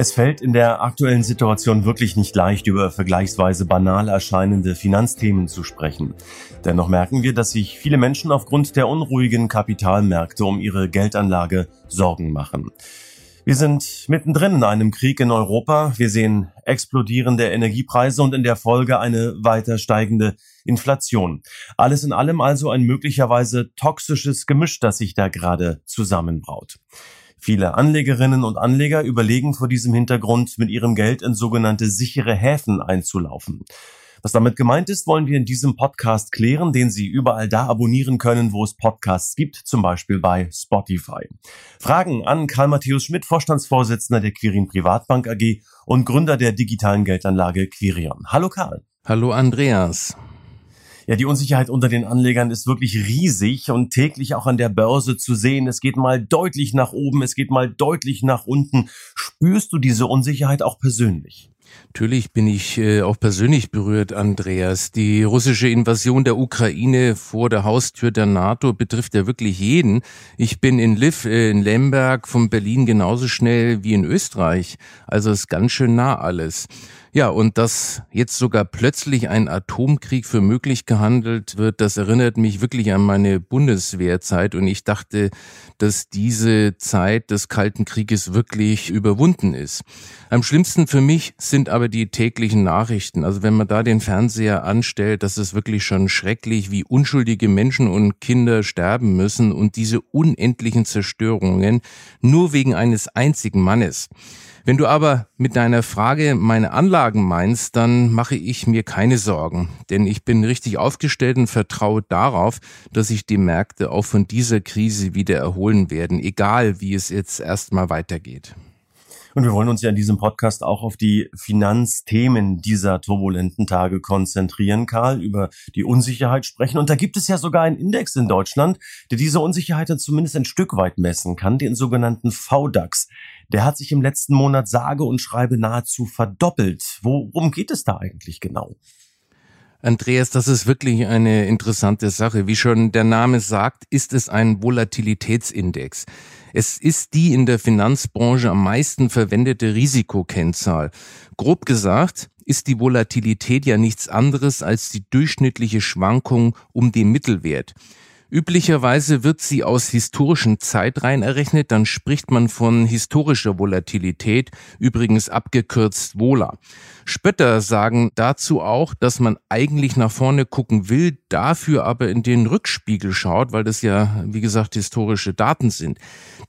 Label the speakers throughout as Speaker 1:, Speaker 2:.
Speaker 1: Es fällt in der aktuellen Situation wirklich nicht leicht, über vergleichsweise banal erscheinende Finanzthemen zu sprechen. Dennoch merken wir, dass sich viele Menschen aufgrund der unruhigen Kapitalmärkte um ihre Geldanlage Sorgen machen. Wir sind mittendrin in einem Krieg in Europa. Wir sehen explodierende Energiepreise und in der Folge eine weiter steigende Inflation. Alles in allem also ein möglicherweise toxisches Gemisch, das sich da gerade zusammenbraut. Viele Anlegerinnen und Anleger überlegen vor diesem Hintergrund, mit ihrem Geld in sogenannte sichere Häfen einzulaufen. Was damit gemeint ist, wollen wir in diesem Podcast klären, den Sie überall da abonnieren können, wo es Podcasts gibt, zum Beispiel bei Spotify. Fragen an Karl Matthäus Schmidt, Vorstandsvorsitzender der Quirin Privatbank AG und Gründer der digitalen Geldanlage Quirion. Hallo Karl.
Speaker 2: Hallo Andreas.
Speaker 1: Ja, die Unsicherheit unter den Anlegern ist wirklich riesig und täglich auch an der Börse zu sehen. Es geht mal deutlich nach oben, es geht mal deutlich nach unten. Spürst du diese Unsicherheit auch persönlich?
Speaker 2: Natürlich bin ich äh, auch persönlich berührt, Andreas. Die russische Invasion der Ukraine vor der Haustür der NATO betrifft ja wirklich jeden. Ich bin in Liv, äh, in Lemberg, von Berlin genauso schnell wie in Österreich. Also ist ganz schön nah alles. Ja, und dass jetzt sogar plötzlich ein Atomkrieg für möglich gehandelt wird, das erinnert mich wirklich an meine Bundeswehrzeit. Und ich dachte, dass diese Zeit des Kalten Krieges wirklich überwunden ist. Am schlimmsten für mich sind aber die täglichen Nachrichten. Also wenn man da den Fernseher anstellt, das ist wirklich schon schrecklich, wie unschuldige Menschen und Kinder sterben müssen und diese unendlichen Zerstörungen nur wegen eines einzigen Mannes. Wenn du aber mit deiner Frage meine Anlagen meinst, dann mache ich mir keine Sorgen, denn ich bin richtig aufgestellt und vertraue darauf, dass sich die Märkte auch von dieser Krise wieder erholen werden, egal wie es jetzt erstmal weitergeht.
Speaker 1: Und wir wollen uns ja in diesem Podcast auch auf die Finanzthemen dieser turbulenten Tage konzentrieren, Karl, über die Unsicherheit sprechen. Und da gibt es ja sogar einen Index in Deutschland, der diese Unsicherheit dann zumindest ein Stück weit messen kann, den sogenannten VDAX der hat sich im letzten Monat sage und schreibe nahezu verdoppelt. Worum geht es da eigentlich genau?
Speaker 2: Andreas, das ist wirklich eine interessante Sache. Wie schon der Name sagt, ist es ein Volatilitätsindex. Es ist die in der Finanzbranche am meisten verwendete Risikokennzahl. Grob gesagt ist die Volatilität ja nichts anderes als die durchschnittliche Schwankung um den Mittelwert. Üblicherweise wird sie aus historischen Zeitreihen errechnet, dann spricht man von historischer Volatilität, übrigens abgekürzt Vola. Spötter sagen dazu auch, dass man eigentlich nach vorne gucken will, dafür aber in den Rückspiegel schaut, weil das ja, wie gesagt, historische Daten sind.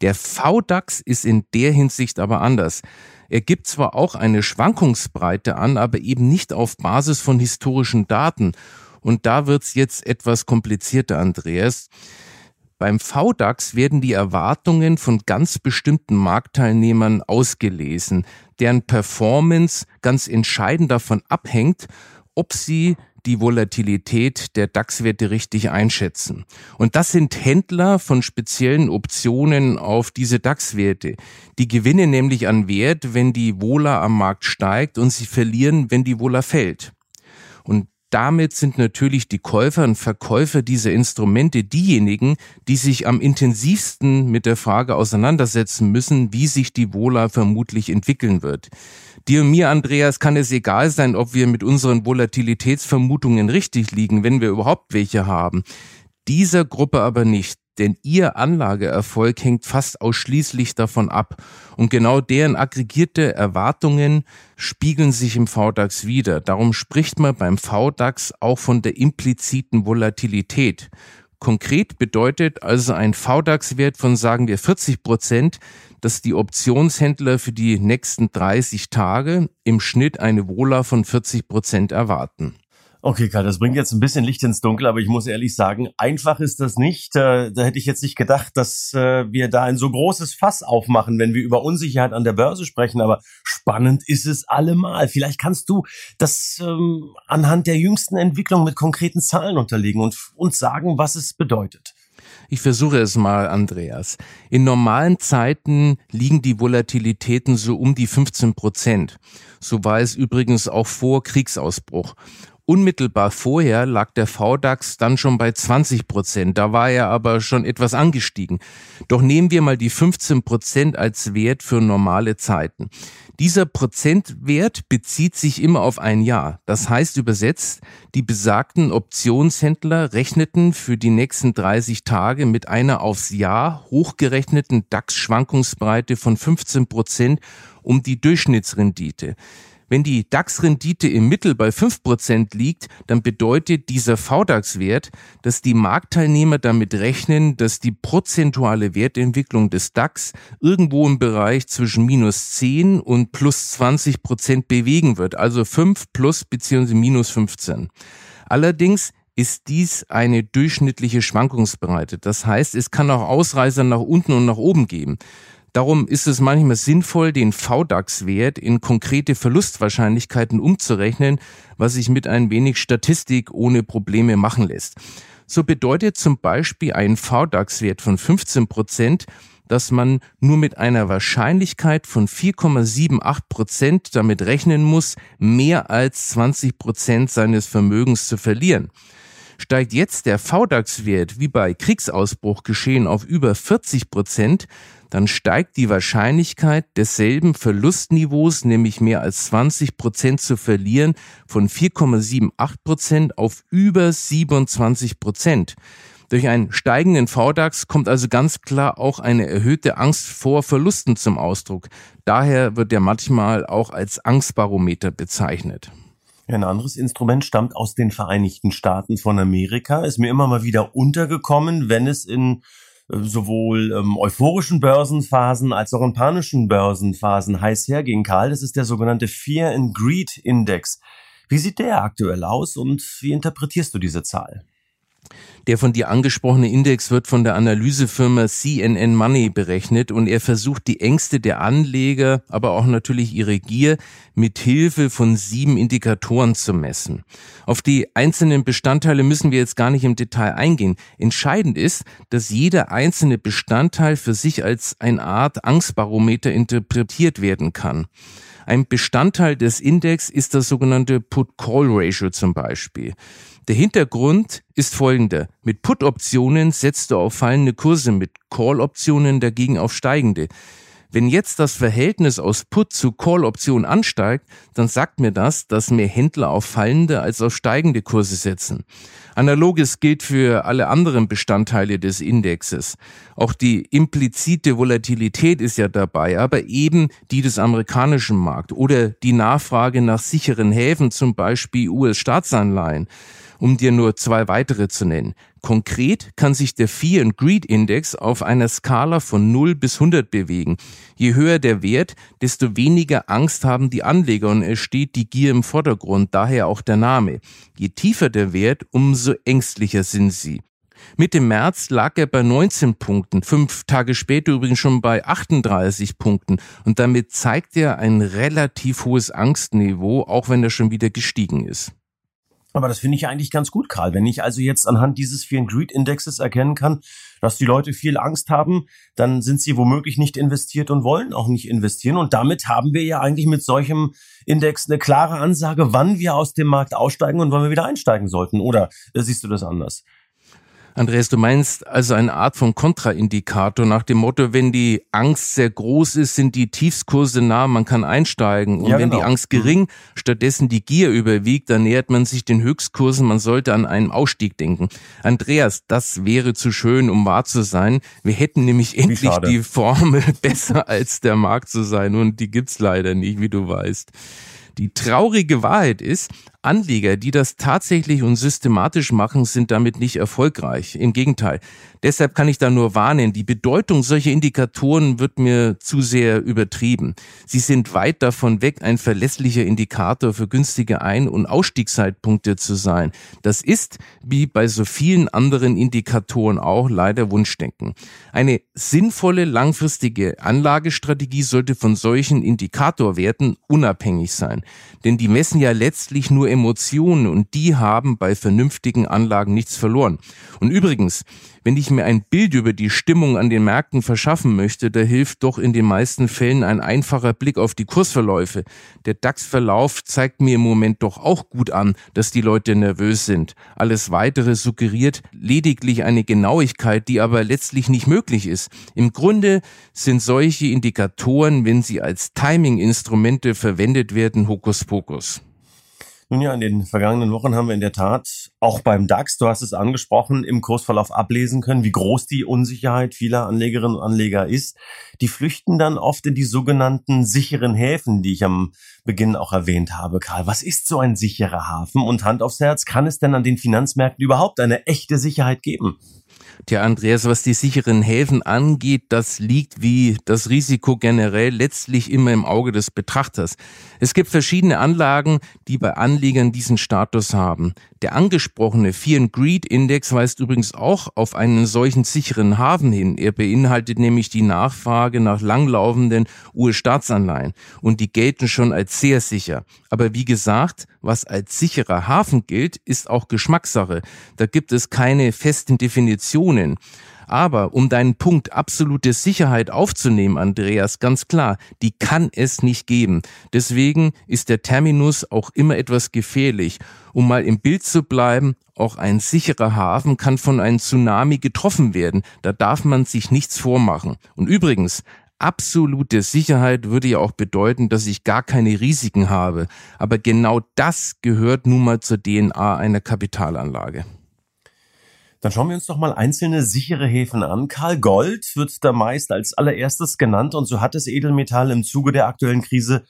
Speaker 2: Der VDAX ist in der Hinsicht aber anders. Er gibt zwar auch eine Schwankungsbreite an, aber eben nicht auf Basis von historischen Daten. Und da wird's jetzt etwas komplizierter, Andreas. Beim VDAX werden die Erwartungen von ganz bestimmten Marktteilnehmern ausgelesen, deren Performance ganz entscheidend davon abhängt, ob sie die Volatilität der DAX-Werte richtig einschätzen. Und das sind Händler von speziellen Optionen auf diese DAX-Werte. Die gewinnen nämlich an Wert, wenn die Vola am Markt steigt und sie verlieren, wenn die Vola fällt. Und damit sind natürlich die Käufer und Verkäufer dieser Instrumente diejenigen, die sich am intensivsten mit der Frage auseinandersetzen müssen, wie sich die Vola vermutlich entwickeln wird. Dir und mir, Andreas, kann es egal sein, ob wir mit unseren Volatilitätsvermutungen richtig liegen, wenn wir überhaupt welche haben. Dieser Gruppe aber nicht denn ihr Anlageerfolg hängt fast ausschließlich davon ab. Und genau deren aggregierte Erwartungen spiegeln sich im VDAX wieder. Darum spricht man beim VDAX auch von der impliziten Volatilität. Konkret bedeutet also ein VDAX-Wert von sagen wir 40 Prozent, dass die Optionshändler für die nächsten 30 Tage im Schnitt eine Vola von 40 Prozent erwarten.
Speaker 1: Okay, Karl, das bringt jetzt ein bisschen Licht ins Dunkel, aber ich muss ehrlich sagen, einfach ist das nicht. Äh, da hätte ich jetzt nicht gedacht, dass äh, wir da ein so großes Fass aufmachen, wenn wir über Unsicherheit an der Börse sprechen. Aber spannend ist es allemal. Vielleicht kannst du das ähm, anhand der jüngsten Entwicklung mit konkreten Zahlen unterlegen und uns sagen, was es bedeutet.
Speaker 2: Ich versuche es mal, Andreas. In normalen Zeiten liegen die Volatilitäten so um die 15 Prozent. So war es übrigens auch vor Kriegsausbruch. Unmittelbar vorher lag der VDAX dann schon bei 20 Prozent. Da war er aber schon etwas angestiegen. Doch nehmen wir mal die 15 Prozent als Wert für normale Zeiten. Dieser Prozentwert bezieht sich immer auf ein Jahr. Das heißt übersetzt, die besagten Optionshändler rechneten für die nächsten 30 Tage mit einer aufs Jahr hochgerechneten DAX-Schwankungsbreite von 15 Prozent um die Durchschnittsrendite. Wenn die DAX-Rendite im Mittel bei 5% liegt, dann bedeutet dieser VDAX-Wert, dass die Marktteilnehmer damit rechnen, dass die prozentuale Wertentwicklung des DAX irgendwo im Bereich zwischen minus 10 und plus 20 Prozent bewegen wird, also 5 plus bzw. minus 15. Allerdings ist dies eine durchschnittliche Schwankungsbreite. Das heißt, es kann auch Ausreißer nach unten und nach oben geben. Darum ist es manchmal sinnvoll, den VDAX-Wert in konkrete Verlustwahrscheinlichkeiten umzurechnen, was sich mit ein wenig Statistik ohne Probleme machen lässt. So bedeutet zum Beispiel ein VDAX-Wert von 15 Prozent, dass man nur mit einer Wahrscheinlichkeit von 4,78 Prozent damit rechnen muss, mehr als 20 Prozent seines Vermögens zu verlieren. Steigt jetzt der VDAX-Wert wie bei Kriegsausbruch geschehen auf über 40 Prozent, dann steigt die Wahrscheinlichkeit desselben Verlustniveaus, nämlich mehr als 20 Prozent zu verlieren, von 4,78 Prozent auf über 27 Prozent. Durch einen steigenden VDAX kommt also ganz klar auch eine erhöhte Angst vor Verlusten zum Ausdruck. Daher wird er manchmal auch als Angstbarometer bezeichnet.
Speaker 1: ein anderes Instrument stammt aus den Vereinigten Staaten von Amerika, ist mir immer mal wieder untergekommen, wenn es in sowohl ähm, euphorischen Börsenphasen als auch in panischen Börsenphasen heiß herging. Karl, das ist der sogenannte Fear and Greed Index. Wie sieht der aktuell aus und wie interpretierst du diese Zahl?
Speaker 2: Der von dir angesprochene Index wird von der Analysefirma CNN Money berechnet und er versucht die Ängste der Anleger, aber auch natürlich ihre Gier mit Hilfe von sieben Indikatoren zu messen. Auf die einzelnen Bestandteile müssen wir jetzt gar nicht im Detail eingehen. Entscheidend ist, dass jeder einzelne Bestandteil für sich als eine Art Angstbarometer interpretiert werden kann. Ein Bestandteil des Index ist das sogenannte Put-Call-Ratio zum Beispiel. Der Hintergrund ist folgender. Mit Put-Optionen setzt du auf fallende Kurse, mit Call-Optionen dagegen auf steigende. Wenn jetzt das Verhältnis aus Put zu Call-Option ansteigt, dann sagt mir das, dass mehr Händler auf fallende als auf steigende Kurse setzen. Analoges gilt für alle anderen Bestandteile des Indexes. Auch die implizite Volatilität ist ja dabei, aber eben die des amerikanischen Markts oder die Nachfrage nach sicheren Häfen, zum Beispiel US-Staatsanleihen um dir nur zwei weitere zu nennen. Konkret kann sich der Fear and Greed Index auf einer Skala von 0 bis 100 bewegen. Je höher der Wert, desto weniger Angst haben die Anleger und es steht die Gier im Vordergrund, daher auch der Name. Je tiefer der Wert, umso ängstlicher sind sie. Mitte März lag er bei 19 Punkten, fünf Tage später übrigens schon bei 38 Punkten und damit zeigt er ein relativ hohes Angstniveau, auch wenn er schon wieder gestiegen ist.
Speaker 1: Aber das finde ich eigentlich ganz gut, Karl. Wenn ich also jetzt anhand dieses Fear and Greed Indexes erkennen kann, dass die Leute viel Angst haben, dann sind sie womöglich nicht investiert und wollen auch nicht investieren. Und damit haben wir ja eigentlich mit solchem Index eine klare Ansage, wann wir aus dem Markt aussteigen und wann wir wieder einsteigen sollten. Oder siehst du das anders?
Speaker 2: Andreas, du meinst also eine Art von Kontraindikator nach dem Motto, wenn die Angst sehr groß ist, sind die Tiefskurse nah, man kann einsteigen. Und ja, wenn genau. die Angst gering, stattdessen die Gier überwiegt, dann nähert man sich den Höchstkursen, man sollte an einen Ausstieg denken. Andreas, das wäre zu schön, um wahr zu sein. Wir hätten nämlich endlich die Formel besser als der Markt zu sein und die gibt's leider nicht, wie du weißt. Die traurige Wahrheit ist, Anleger, die das tatsächlich und systematisch machen, sind damit nicht erfolgreich. Im Gegenteil. Deshalb kann ich da nur warnen, die Bedeutung solcher Indikatoren wird mir zu sehr übertrieben. Sie sind weit davon weg, ein verlässlicher Indikator für günstige Ein- und Ausstiegszeitpunkte zu sein. Das ist, wie bei so vielen anderen Indikatoren auch, leider Wunschdenken. Eine sinnvolle langfristige Anlagestrategie sollte von solchen Indikatorwerten unabhängig sein. Denn die messen ja letztlich nur Emotionen und die haben bei vernünftigen Anlagen nichts verloren. Und übrigens, wenn ich mir ein Bild über die Stimmung an den Märkten verschaffen möchte, da hilft doch in den meisten Fällen ein einfacher Blick auf die Kursverläufe. Der DAX-Verlauf zeigt mir im Moment doch auch gut an, dass die Leute nervös sind. Alles weitere suggeriert lediglich eine Genauigkeit, die aber letztlich nicht möglich ist. Im Grunde sind solche Indikatoren, wenn sie als Timing-Instrumente verwendet werden, Hokuspokus.
Speaker 1: Nun ja, in den vergangenen Wochen haben wir in der Tat auch beim DAX, du hast es angesprochen, im Kursverlauf ablesen können, wie groß die Unsicherheit vieler Anlegerinnen und Anleger ist. Die flüchten dann oft in die sogenannten sicheren Häfen, die ich am Beginn auch erwähnt habe. Karl, was ist so ein sicherer Hafen? Und Hand aufs Herz, kann es denn an den Finanzmärkten überhaupt eine echte Sicherheit geben?
Speaker 2: Tja, Andreas, was die sicheren Häfen angeht, das liegt wie das Risiko generell letztlich immer im Auge des Betrachters. Es gibt verschiedene Anlagen, die bei Anlegern diesen Status haben. Der angesprochene Fear and Greed Index weist übrigens auch auf einen solchen sicheren Hafen hin. Er beinhaltet nämlich die Nachfrage nach langlaufenden US-Staatsanleihen und die gelten schon als sehr sicher. Aber wie gesagt, was als sicherer Hafen gilt, ist auch Geschmackssache. Da gibt es keine festen Definitionen. Aber um deinen Punkt absolute Sicherheit aufzunehmen, Andreas, ganz klar, die kann es nicht geben. Deswegen ist der Terminus auch immer etwas gefährlich. Um mal im Bild zu bleiben, auch ein sicherer Hafen kann von einem Tsunami getroffen werden. Da darf man sich nichts vormachen. Und übrigens, absolute Sicherheit würde ja auch bedeuten, dass ich gar keine Risiken habe. Aber genau das gehört nun mal zur DNA einer Kapitalanlage.
Speaker 1: Dann schauen wir uns doch mal einzelne sichere Häfen an. Karl Gold wird da meist als allererstes genannt und so hat das Edelmetall im Zuge der aktuellen Krise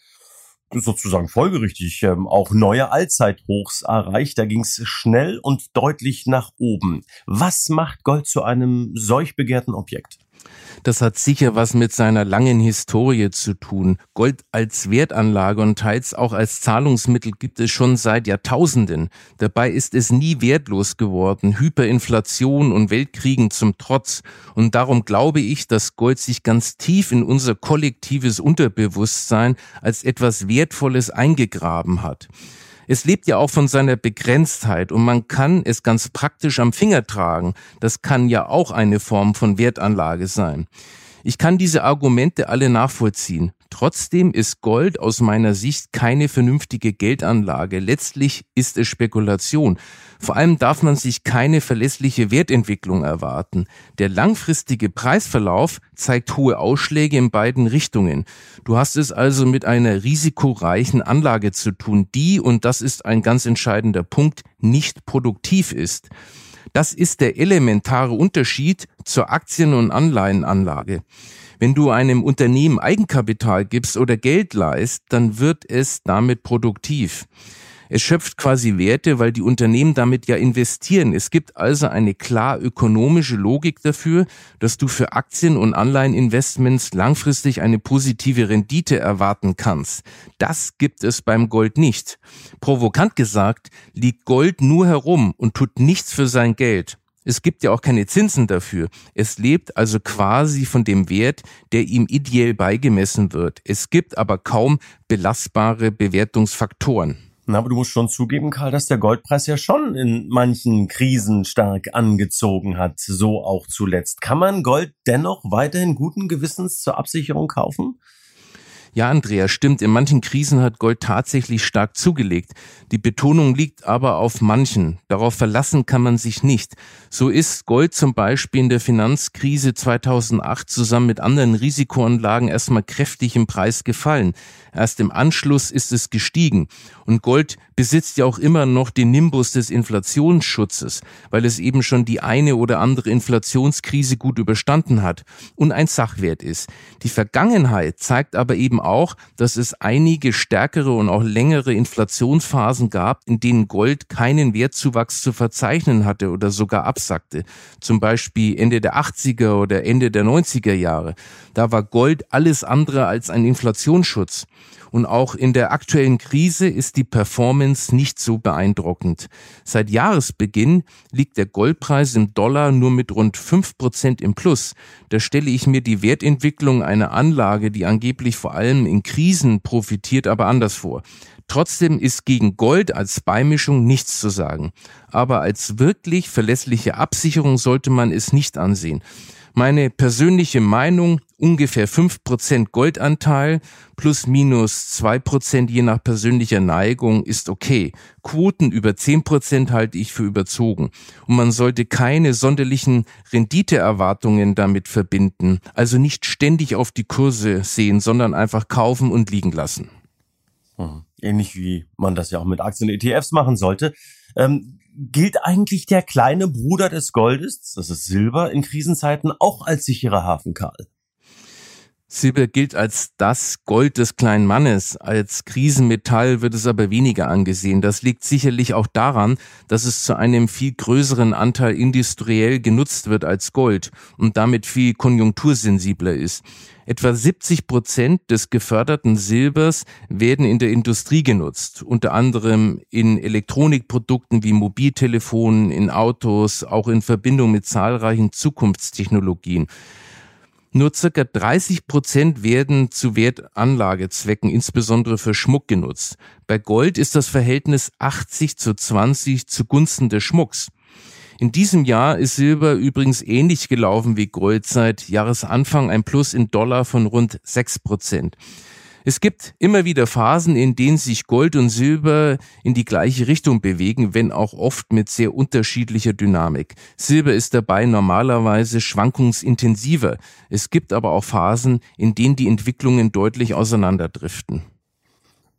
Speaker 1: sozusagen folgerichtig ähm, auch neue Allzeithochs erreicht. Da ging es schnell und deutlich nach oben. Was macht Gold zu einem solch begehrten Objekt?
Speaker 2: Das hat sicher was mit seiner langen Historie zu tun. Gold als Wertanlage und teils auch als Zahlungsmittel gibt es schon seit Jahrtausenden. Dabei ist es nie wertlos geworden. Hyperinflation und Weltkriegen zum Trotz. Und darum glaube ich, dass Gold sich ganz tief in unser kollektives Unterbewusstsein als etwas Wertvolles eingegraben hat. Es lebt ja auch von seiner Begrenztheit und man kann es ganz praktisch am Finger tragen. Das kann ja auch eine Form von Wertanlage sein. Ich kann diese Argumente alle nachvollziehen. Trotzdem ist Gold aus meiner Sicht keine vernünftige Geldanlage. Letztlich ist es Spekulation. Vor allem darf man sich keine verlässliche Wertentwicklung erwarten. Der langfristige Preisverlauf zeigt hohe Ausschläge in beiden Richtungen. Du hast es also mit einer risikoreichen Anlage zu tun, die, und das ist ein ganz entscheidender Punkt, nicht produktiv ist. Das ist der elementare Unterschied zur Aktien- und Anleihenanlage. Wenn du einem Unternehmen Eigenkapital gibst oder Geld leist, dann wird es damit produktiv. Es schöpft quasi Werte, weil die Unternehmen damit ja investieren. Es gibt also eine klar ökonomische Logik dafür, dass du für Aktien- und Anleiheninvestments langfristig eine positive Rendite erwarten kannst. Das gibt es beim Gold nicht. Provokant gesagt, liegt Gold nur herum und tut nichts für sein Geld. Es gibt ja auch keine Zinsen dafür. Es lebt also quasi von dem Wert, der ihm ideell beigemessen wird. Es gibt aber kaum belastbare Bewertungsfaktoren.
Speaker 1: Na, aber du musst schon zugeben, Karl, dass der Goldpreis ja schon in manchen Krisen stark angezogen hat, so auch zuletzt. Kann man Gold dennoch weiterhin guten Gewissens zur Absicherung kaufen?
Speaker 2: Ja, Andrea, stimmt. In manchen Krisen hat Gold tatsächlich stark zugelegt. Die Betonung liegt aber auf manchen. Darauf verlassen kann man sich nicht. So ist Gold zum Beispiel in der Finanzkrise 2008 zusammen mit anderen Risikoanlagen erstmal kräftig im Preis gefallen. Erst im Anschluss ist es gestiegen. Und Gold besitzt ja auch immer noch den Nimbus des Inflationsschutzes, weil es eben schon die eine oder andere Inflationskrise gut überstanden hat und ein Sachwert ist. Die Vergangenheit zeigt aber eben auch, dass es einige stärkere und auch längere Inflationsphasen gab, in denen Gold keinen Wertzuwachs zu verzeichnen hatte oder sogar absackte. Zum Beispiel Ende der 80er oder Ende der 90er Jahre. Da war Gold alles andere als ein Inflationsschutz. Und auch in der aktuellen Krise ist die Performance nicht so beeindruckend. Seit Jahresbeginn liegt der Goldpreis im Dollar nur mit rund fünf Prozent im Plus. Da stelle ich mir die Wertentwicklung einer Anlage, die angeblich vor allem in Krisen profitiert, aber anders vor. Trotzdem ist gegen Gold als Beimischung nichts zu sagen. Aber als wirklich verlässliche Absicherung sollte man es nicht ansehen. Meine persönliche Meinung, ungefähr fünf Prozent Goldanteil plus minus zwei Prozent je nach persönlicher Neigung ist okay. Quoten über zehn Prozent halte ich für überzogen. Und man sollte keine sonderlichen Renditeerwartungen damit verbinden. Also nicht ständig auf die Kurse sehen, sondern einfach kaufen und liegen lassen.
Speaker 1: Hm. Ähnlich wie man das ja auch mit Aktien und ETFs machen sollte. Ähm, gilt eigentlich der kleine Bruder des Goldes, das ist Silber, in Krisenzeiten auch als sicherer Hafen, Karl?
Speaker 2: Silber gilt als das Gold des kleinen Mannes. Als Krisenmetall wird es aber weniger angesehen. Das liegt sicherlich auch daran, dass es zu einem viel größeren Anteil industriell genutzt wird als Gold und damit viel konjunktursensibler ist. Etwa 70 Prozent des geförderten Silbers werden in der Industrie genutzt, unter anderem in Elektronikprodukten wie Mobiltelefonen, in Autos, auch in Verbindung mit zahlreichen Zukunftstechnologien. Nur circa 30 Prozent werden zu Wertanlagezwecken, insbesondere für Schmuck genutzt. Bei Gold ist das Verhältnis 80 zu 20 zugunsten des Schmucks. In diesem Jahr ist Silber übrigens ähnlich gelaufen wie Gold seit Jahresanfang ein Plus in Dollar von rund 6 Prozent. Es gibt immer wieder Phasen, in denen sich Gold und Silber in die gleiche Richtung bewegen, wenn auch oft mit sehr unterschiedlicher Dynamik. Silber ist dabei normalerweise schwankungsintensiver. Es gibt aber auch Phasen, in denen die Entwicklungen deutlich auseinanderdriften.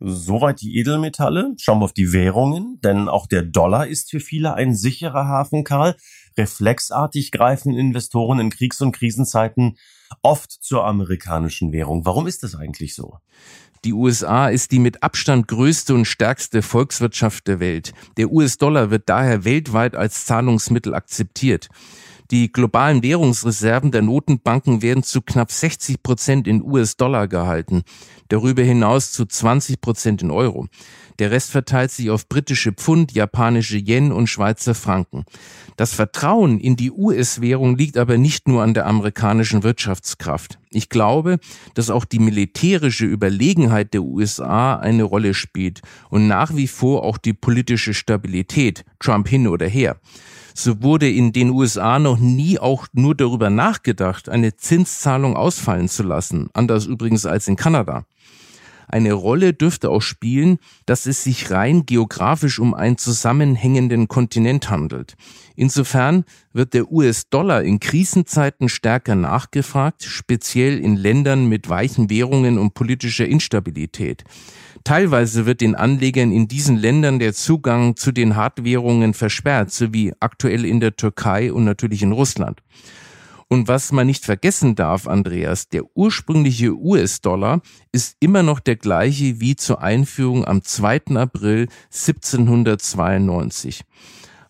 Speaker 1: Soweit die Edelmetalle. Schauen wir auf die Währungen, denn auch der Dollar ist für viele ein sicherer Hafen, Karl. Reflexartig greifen Investoren in Kriegs- und Krisenzeiten oft zur amerikanischen Währung. Warum ist das eigentlich so?
Speaker 2: Die USA ist die mit Abstand größte und stärkste Volkswirtschaft der Welt. Der US-Dollar wird daher weltweit als Zahlungsmittel akzeptiert. Die globalen Währungsreserven der Notenbanken werden zu knapp 60 Prozent in US-Dollar gehalten, darüber hinaus zu 20 Prozent in Euro. Der Rest verteilt sich auf britische Pfund, japanische Yen und Schweizer Franken. Das Vertrauen in die US-Währung liegt aber nicht nur an der amerikanischen Wirtschaftskraft. Ich glaube, dass auch die militärische Überlegenheit der USA eine Rolle spielt und nach wie vor auch die politische Stabilität, Trump hin oder her. So wurde in den USA noch nie auch nur darüber nachgedacht, eine Zinszahlung ausfallen zu lassen, anders übrigens als in Kanada. Eine Rolle dürfte auch spielen, dass es sich rein geografisch um einen zusammenhängenden Kontinent handelt. Insofern wird der US-Dollar in Krisenzeiten stärker nachgefragt, speziell in Ländern mit weichen Währungen und politischer Instabilität. Teilweise wird den Anlegern in diesen Ländern der Zugang zu den Hartwährungen versperrt, so wie aktuell in der Türkei und natürlich in Russland. Und was man nicht vergessen darf, Andreas, der ursprüngliche US-Dollar ist immer noch der gleiche wie zur Einführung am 2. April 1792.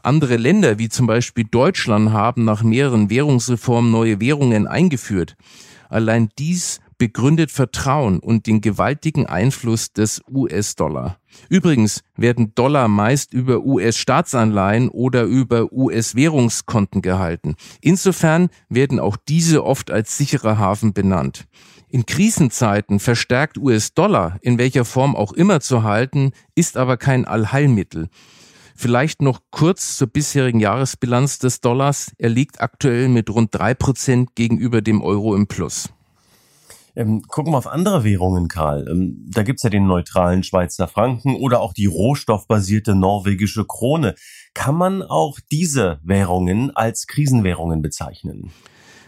Speaker 2: Andere Länder, wie zum Beispiel Deutschland, haben nach mehreren Währungsreformen neue Währungen eingeführt. Allein dies begründet Vertrauen und den gewaltigen Einfluss des US-Dollar. Übrigens werden Dollar meist über US-Staatsanleihen oder über US-Währungskonten gehalten. Insofern werden auch diese oft als sicherer Hafen benannt. In Krisenzeiten verstärkt US-Dollar, in welcher Form auch immer zu halten, ist aber kein Allheilmittel. Vielleicht noch kurz zur bisherigen Jahresbilanz des Dollars. Er liegt aktuell mit rund drei Prozent gegenüber dem Euro im Plus.
Speaker 1: Ähm, gucken wir auf andere Währungen, Karl. Ähm, da gibt's ja den neutralen Schweizer Franken oder auch die rohstoffbasierte norwegische Krone. Kann man auch diese Währungen als Krisenwährungen bezeichnen?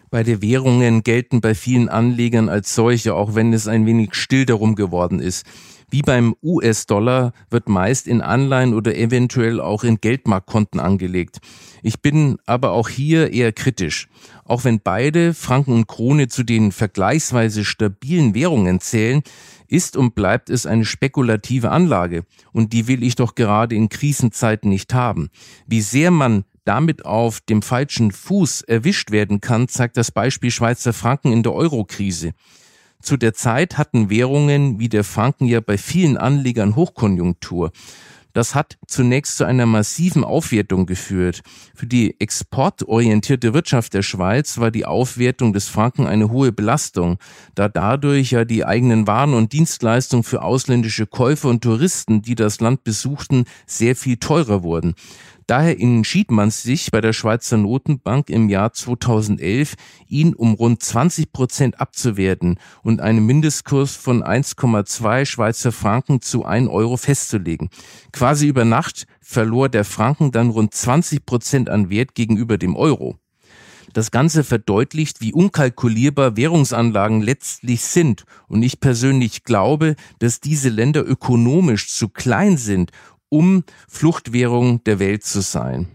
Speaker 2: Beide Währungen gelten bei vielen Anlegern als solche, auch wenn es ein wenig still darum geworden ist. Wie beim US-Dollar wird meist in Anleihen oder eventuell auch in Geldmarktkonten angelegt. Ich bin aber auch hier eher kritisch. Auch wenn beide, Franken und Krone, zu den vergleichsweise stabilen Währungen zählen, ist und bleibt es eine spekulative Anlage. Und die will ich doch gerade in Krisenzeiten nicht haben. Wie sehr man damit auf dem falschen Fuß erwischt werden kann, zeigt das Beispiel Schweizer Franken in der Eurokrise. Zu der Zeit hatten Währungen wie der Franken ja bei vielen Anlegern Hochkonjunktur. Das hat zunächst zu einer massiven Aufwertung geführt. Für die exportorientierte Wirtschaft der Schweiz war die Aufwertung des Franken eine hohe Belastung, da dadurch ja die eigenen Waren und Dienstleistungen für ausländische Käufer und Touristen, die das Land besuchten, sehr viel teurer wurden. Daher entschied man sich bei der Schweizer Notenbank im Jahr 2011, ihn um rund 20 Prozent abzuwerten und einen Mindestkurs von 1,2 Schweizer Franken zu 1 Euro festzulegen. Quasi über Nacht verlor der Franken dann rund 20 Prozent an Wert gegenüber dem Euro. Das Ganze verdeutlicht, wie unkalkulierbar Währungsanlagen letztlich sind. Und ich persönlich glaube, dass diese Länder ökonomisch zu klein sind, um Fluchtwährung der Welt zu sein.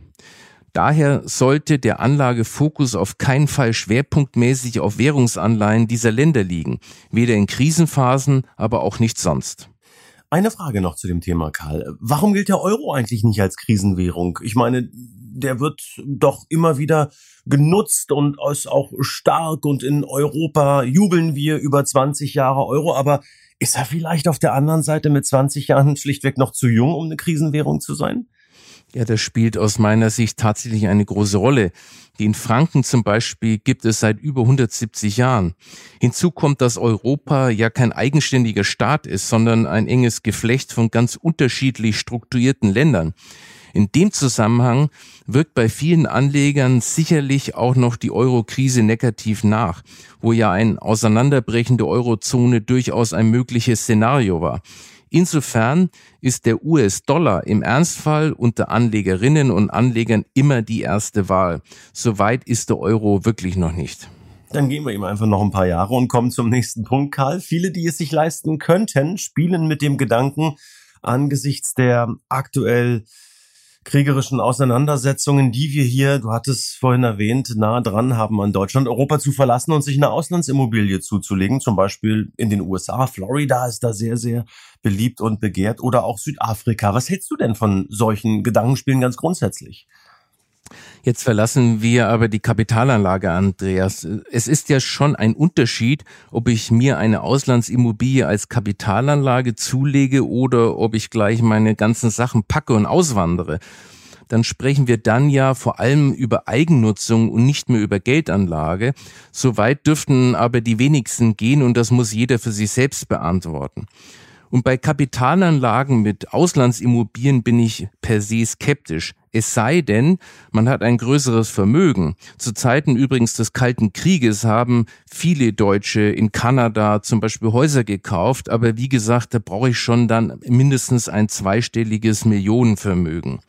Speaker 2: Daher sollte der Anlagefokus auf keinen Fall schwerpunktmäßig auf Währungsanleihen dieser Länder liegen, weder in Krisenphasen, aber auch nicht sonst.
Speaker 1: Eine Frage noch zu dem Thema, Karl. Warum gilt der Euro eigentlich nicht als Krisenwährung? Ich meine, der wird doch immer wieder genutzt und ist auch stark und in Europa jubeln wir über 20 Jahre Euro, aber ist er vielleicht auf der anderen Seite mit 20 Jahren schlichtweg noch zu jung, um eine Krisenwährung zu sein?
Speaker 2: Ja, das spielt aus meiner Sicht tatsächlich eine große Rolle. Den Franken zum Beispiel gibt es seit über 170 Jahren. Hinzu kommt, dass Europa ja kein eigenständiger Staat ist, sondern ein enges Geflecht von ganz unterschiedlich strukturierten Ländern. In dem Zusammenhang wirkt bei vielen Anlegern sicherlich auch noch die Euro-Krise negativ nach, wo ja ein Auseinanderbrechen der Eurozone durchaus ein mögliches Szenario war. Insofern ist der US-Dollar im Ernstfall unter Anlegerinnen und Anlegern immer die erste Wahl. Soweit ist der Euro wirklich noch nicht.
Speaker 1: Dann gehen wir ihm einfach noch ein paar Jahre und kommen zum nächsten Punkt, Karl. Viele, die es sich leisten könnten, spielen mit dem Gedanken, angesichts der aktuell kriegerischen Auseinandersetzungen, die wir hier, du hattest vorhin erwähnt, nah dran haben an Deutschland, Europa zu verlassen und sich eine Auslandsimmobilie zuzulegen, zum Beispiel in den USA. Florida ist da sehr, sehr beliebt und begehrt oder auch Südafrika. Was hältst du denn von solchen Gedankenspielen ganz grundsätzlich?
Speaker 2: Jetzt verlassen wir aber die Kapitalanlage, Andreas. Es ist ja schon ein Unterschied, ob ich mir eine Auslandsimmobilie als Kapitalanlage zulege oder ob ich gleich meine ganzen Sachen packe und auswandere. Dann sprechen wir dann ja vor allem über Eigennutzung und nicht mehr über Geldanlage. Soweit dürften aber die wenigsten gehen und das muss jeder für sich selbst beantworten. Und bei Kapitalanlagen mit Auslandsimmobilien bin ich per se skeptisch. Es sei denn, man hat ein größeres Vermögen. Zu Zeiten übrigens des Kalten Krieges haben viele Deutsche in Kanada zum Beispiel Häuser gekauft, aber wie gesagt, da brauche ich schon dann mindestens ein zweistelliges Millionenvermögen.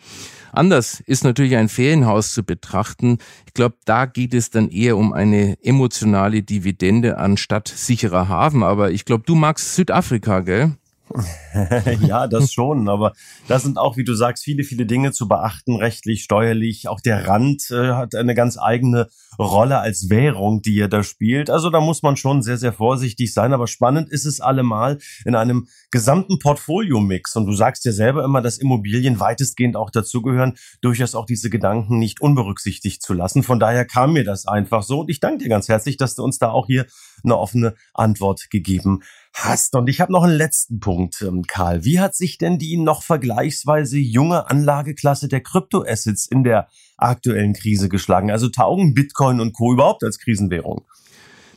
Speaker 2: Anders ist natürlich ein Ferienhaus zu betrachten. Ich glaube, da geht es dann eher um eine emotionale Dividende anstatt sicherer Hafen. Aber ich glaube, du magst Südafrika, gell?
Speaker 1: ja, das schon, aber da sind auch, wie du sagst, viele, viele Dinge zu beachten, rechtlich, steuerlich. Auch der Rand äh, hat eine ganz eigene Rolle als Währung, die er da spielt. Also da muss man schon sehr, sehr vorsichtig sein. Aber spannend ist es allemal in einem gesamten Portfolio-Mix. Und du sagst ja selber immer, dass Immobilien weitestgehend auch dazugehören, durchaus auch diese Gedanken nicht unberücksichtigt zu lassen. Von daher kam mir das einfach so. Und ich danke dir ganz herzlich, dass du uns da auch hier eine offene Antwort gegeben hast. Und ich habe noch einen letzten Punkt, ähm, Karl. Wie hat sich denn die noch vergleichsweise junge Anlageklasse der Kryptoassets in der aktuellen Krise geschlagen? Also taugen Bitcoin und Co. überhaupt als Krisenwährung?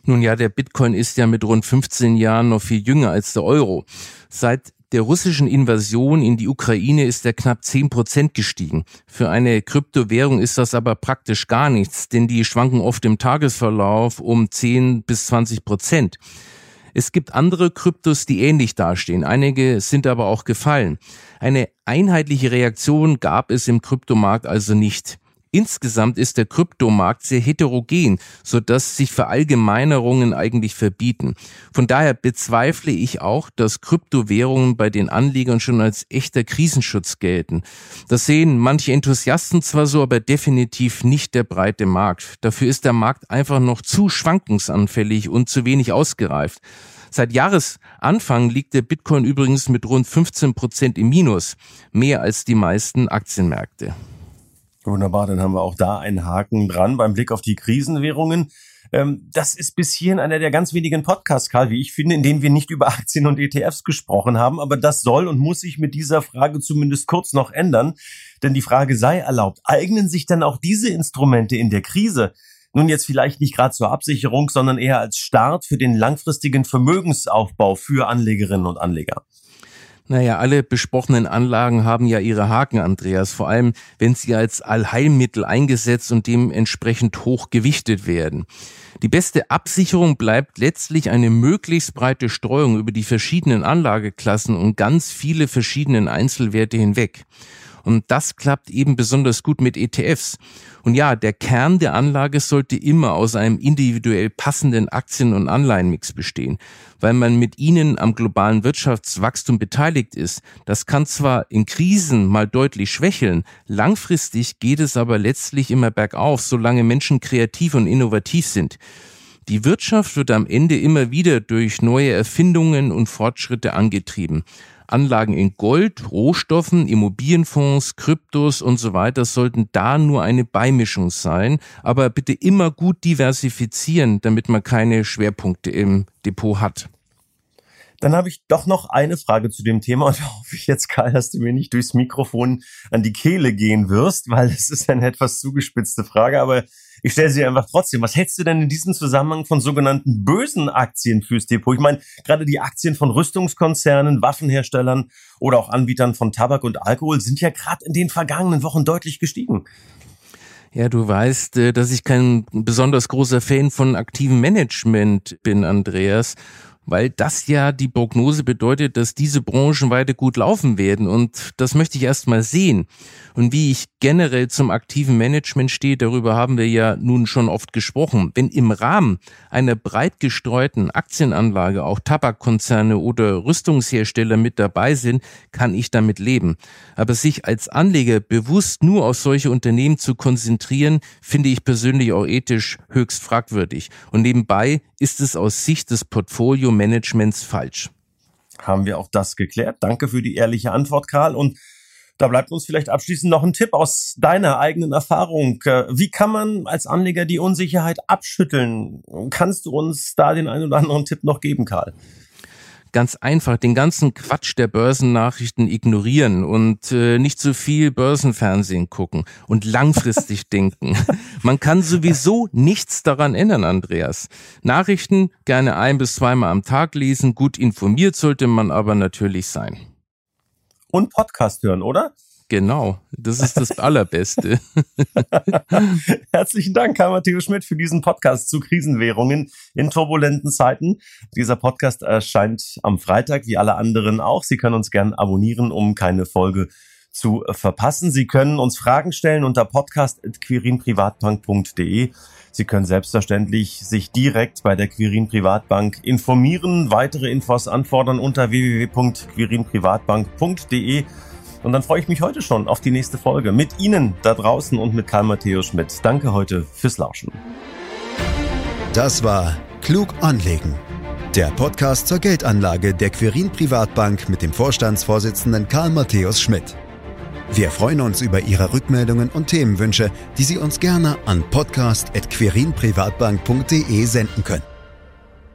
Speaker 2: Nun ja, der Bitcoin ist ja mit rund 15 Jahren noch viel jünger als der Euro. Seit der russischen Invasion in die Ukraine ist er knapp 10 Prozent gestiegen. Für eine Kryptowährung ist das aber praktisch gar nichts, denn die schwanken oft im Tagesverlauf um 10 bis 20 Prozent. Es gibt andere Kryptos, die ähnlich dastehen. Einige sind aber auch gefallen. Eine einheitliche Reaktion gab es im Kryptomarkt also nicht. Insgesamt ist der Kryptomarkt sehr heterogen, sodass sich Verallgemeinerungen eigentlich verbieten. Von daher bezweifle ich auch, dass Kryptowährungen bei den Anlegern schon als echter Krisenschutz gelten. Das sehen manche Enthusiasten zwar so, aber definitiv nicht der breite Markt. Dafür ist der Markt einfach noch zu schwankungsanfällig und zu wenig ausgereift. Seit Jahresanfang liegt der Bitcoin übrigens mit rund 15 Prozent im Minus, mehr als die meisten Aktienmärkte.
Speaker 1: Wunderbar, dann haben wir auch da einen Haken dran beim Blick auf die Krisenwährungen. Ähm, das ist bis hierhin einer der ganz wenigen Podcasts, Karl, wie ich finde, in denen wir nicht über Aktien und ETFs gesprochen haben. Aber das soll und muss sich mit dieser Frage zumindest kurz noch ändern. Denn die Frage sei erlaubt, eignen sich dann auch diese Instrumente in der Krise? Nun jetzt vielleicht nicht gerade zur Absicherung, sondern eher als Start für den langfristigen Vermögensaufbau für Anlegerinnen und Anleger.
Speaker 2: Naja, alle besprochenen Anlagen haben ja ihre Haken, Andreas, vor allem wenn sie als Allheilmittel eingesetzt und dementsprechend hoch gewichtet werden. Die beste Absicherung bleibt letztlich eine möglichst breite Streuung über die verschiedenen Anlageklassen und ganz viele verschiedenen Einzelwerte hinweg. Und das klappt eben besonders gut mit ETFs. Und ja, der Kern der Anlage sollte immer aus einem individuell passenden Aktien- und Anleihenmix bestehen, weil man mit ihnen am globalen Wirtschaftswachstum beteiligt ist. Das kann zwar in Krisen mal deutlich schwächeln, langfristig geht es aber letztlich immer bergauf, solange Menschen kreativ und innovativ sind. Die Wirtschaft wird am Ende immer wieder durch neue Erfindungen und Fortschritte angetrieben. Anlagen in Gold, Rohstoffen, Immobilienfonds, Kryptos und so weiter sollten da nur eine Beimischung sein, aber bitte immer gut diversifizieren, damit man keine Schwerpunkte im Depot hat.
Speaker 1: Dann habe ich doch noch eine Frage zu dem Thema und hoffe ich jetzt, Karl, dass du mir nicht durchs Mikrofon an die Kehle gehen wirst, weil es ist eine etwas zugespitzte Frage, aber ich stelle sie einfach trotzdem. Was hältst du denn in diesem Zusammenhang von sogenannten bösen Aktien fürs Depot? Ich meine, gerade die Aktien von Rüstungskonzernen, Waffenherstellern oder auch Anbietern von Tabak und Alkohol sind ja gerade in den vergangenen Wochen deutlich gestiegen.
Speaker 2: Ja, du weißt, äh, dass ich kein besonders großer Fan von aktivem Management bin, Andreas weil das ja die Prognose bedeutet, dass diese Branchen weiter gut laufen werden. Und das möchte ich erst mal sehen. Und wie ich generell zum aktiven Management stehe, darüber haben wir ja nun schon oft gesprochen. Wenn im Rahmen einer breit gestreuten Aktienanlage auch Tabakkonzerne oder Rüstungshersteller mit dabei sind, kann ich damit leben. Aber sich als Anleger bewusst nur auf solche Unternehmen zu konzentrieren, finde ich persönlich auch ethisch höchst fragwürdig. Und nebenbei ist es aus Sicht des Portfolio-Managements falsch.
Speaker 1: Haben wir auch das geklärt. Danke für die ehrliche Antwort, Karl. Und da bleibt uns vielleicht abschließend noch ein Tipp aus deiner eigenen Erfahrung. Äh, wie kann man als Anleger die Unsicherheit abschütteln? Kannst du uns da den einen oder anderen Tipp noch geben, Karl?
Speaker 2: Ganz einfach den ganzen Quatsch der Börsennachrichten ignorieren und äh, nicht zu viel Börsenfernsehen gucken und langfristig denken. Man kann sowieso nichts daran ändern, Andreas. Nachrichten gerne ein bis zweimal am Tag lesen, gut informiert sollte man aber natürlich sein.
Speaker 1: Und Podcast hören, oder?
Speaker 2: Genau, das ist das Allerbeste.
Speaker 1: Herzlichen Dank, Karl Matthäus Schmidt, für diesen Podcast zu Krisenwährungen in turbulenten Zeiten. Dieser Podcast erscheint am Freitag, wie alle anderen auch. Sie können uns gern abonnieren, um keine Folge zu verpassen. Sie können uns Fragen stellen unter podcast.quirinprivatbank.de. Sie können selbstverständlich sich direkt bei der Quirin Privatbank informieren, weitere Infos anfordern unter www.quirinprivatbank.de. Und dann freue ich mich heute schon auf die nächste Folge mit Ihnen da draußen und mit Karl Matthäus Schmidt. Danke heute fürs Lauschen.
Speaker 3: Das war Klug anlegen. Der Podcast zur Geldanlage der Quirin Privatbank mit dem Vorstandsvorsitzenden Karl Matthäus Schmidt. Wir freuen uns über Ihre Rückmeldungen und Themenwünsche, die Sie uns gerne an podcast.querinprivatbank.de senden können.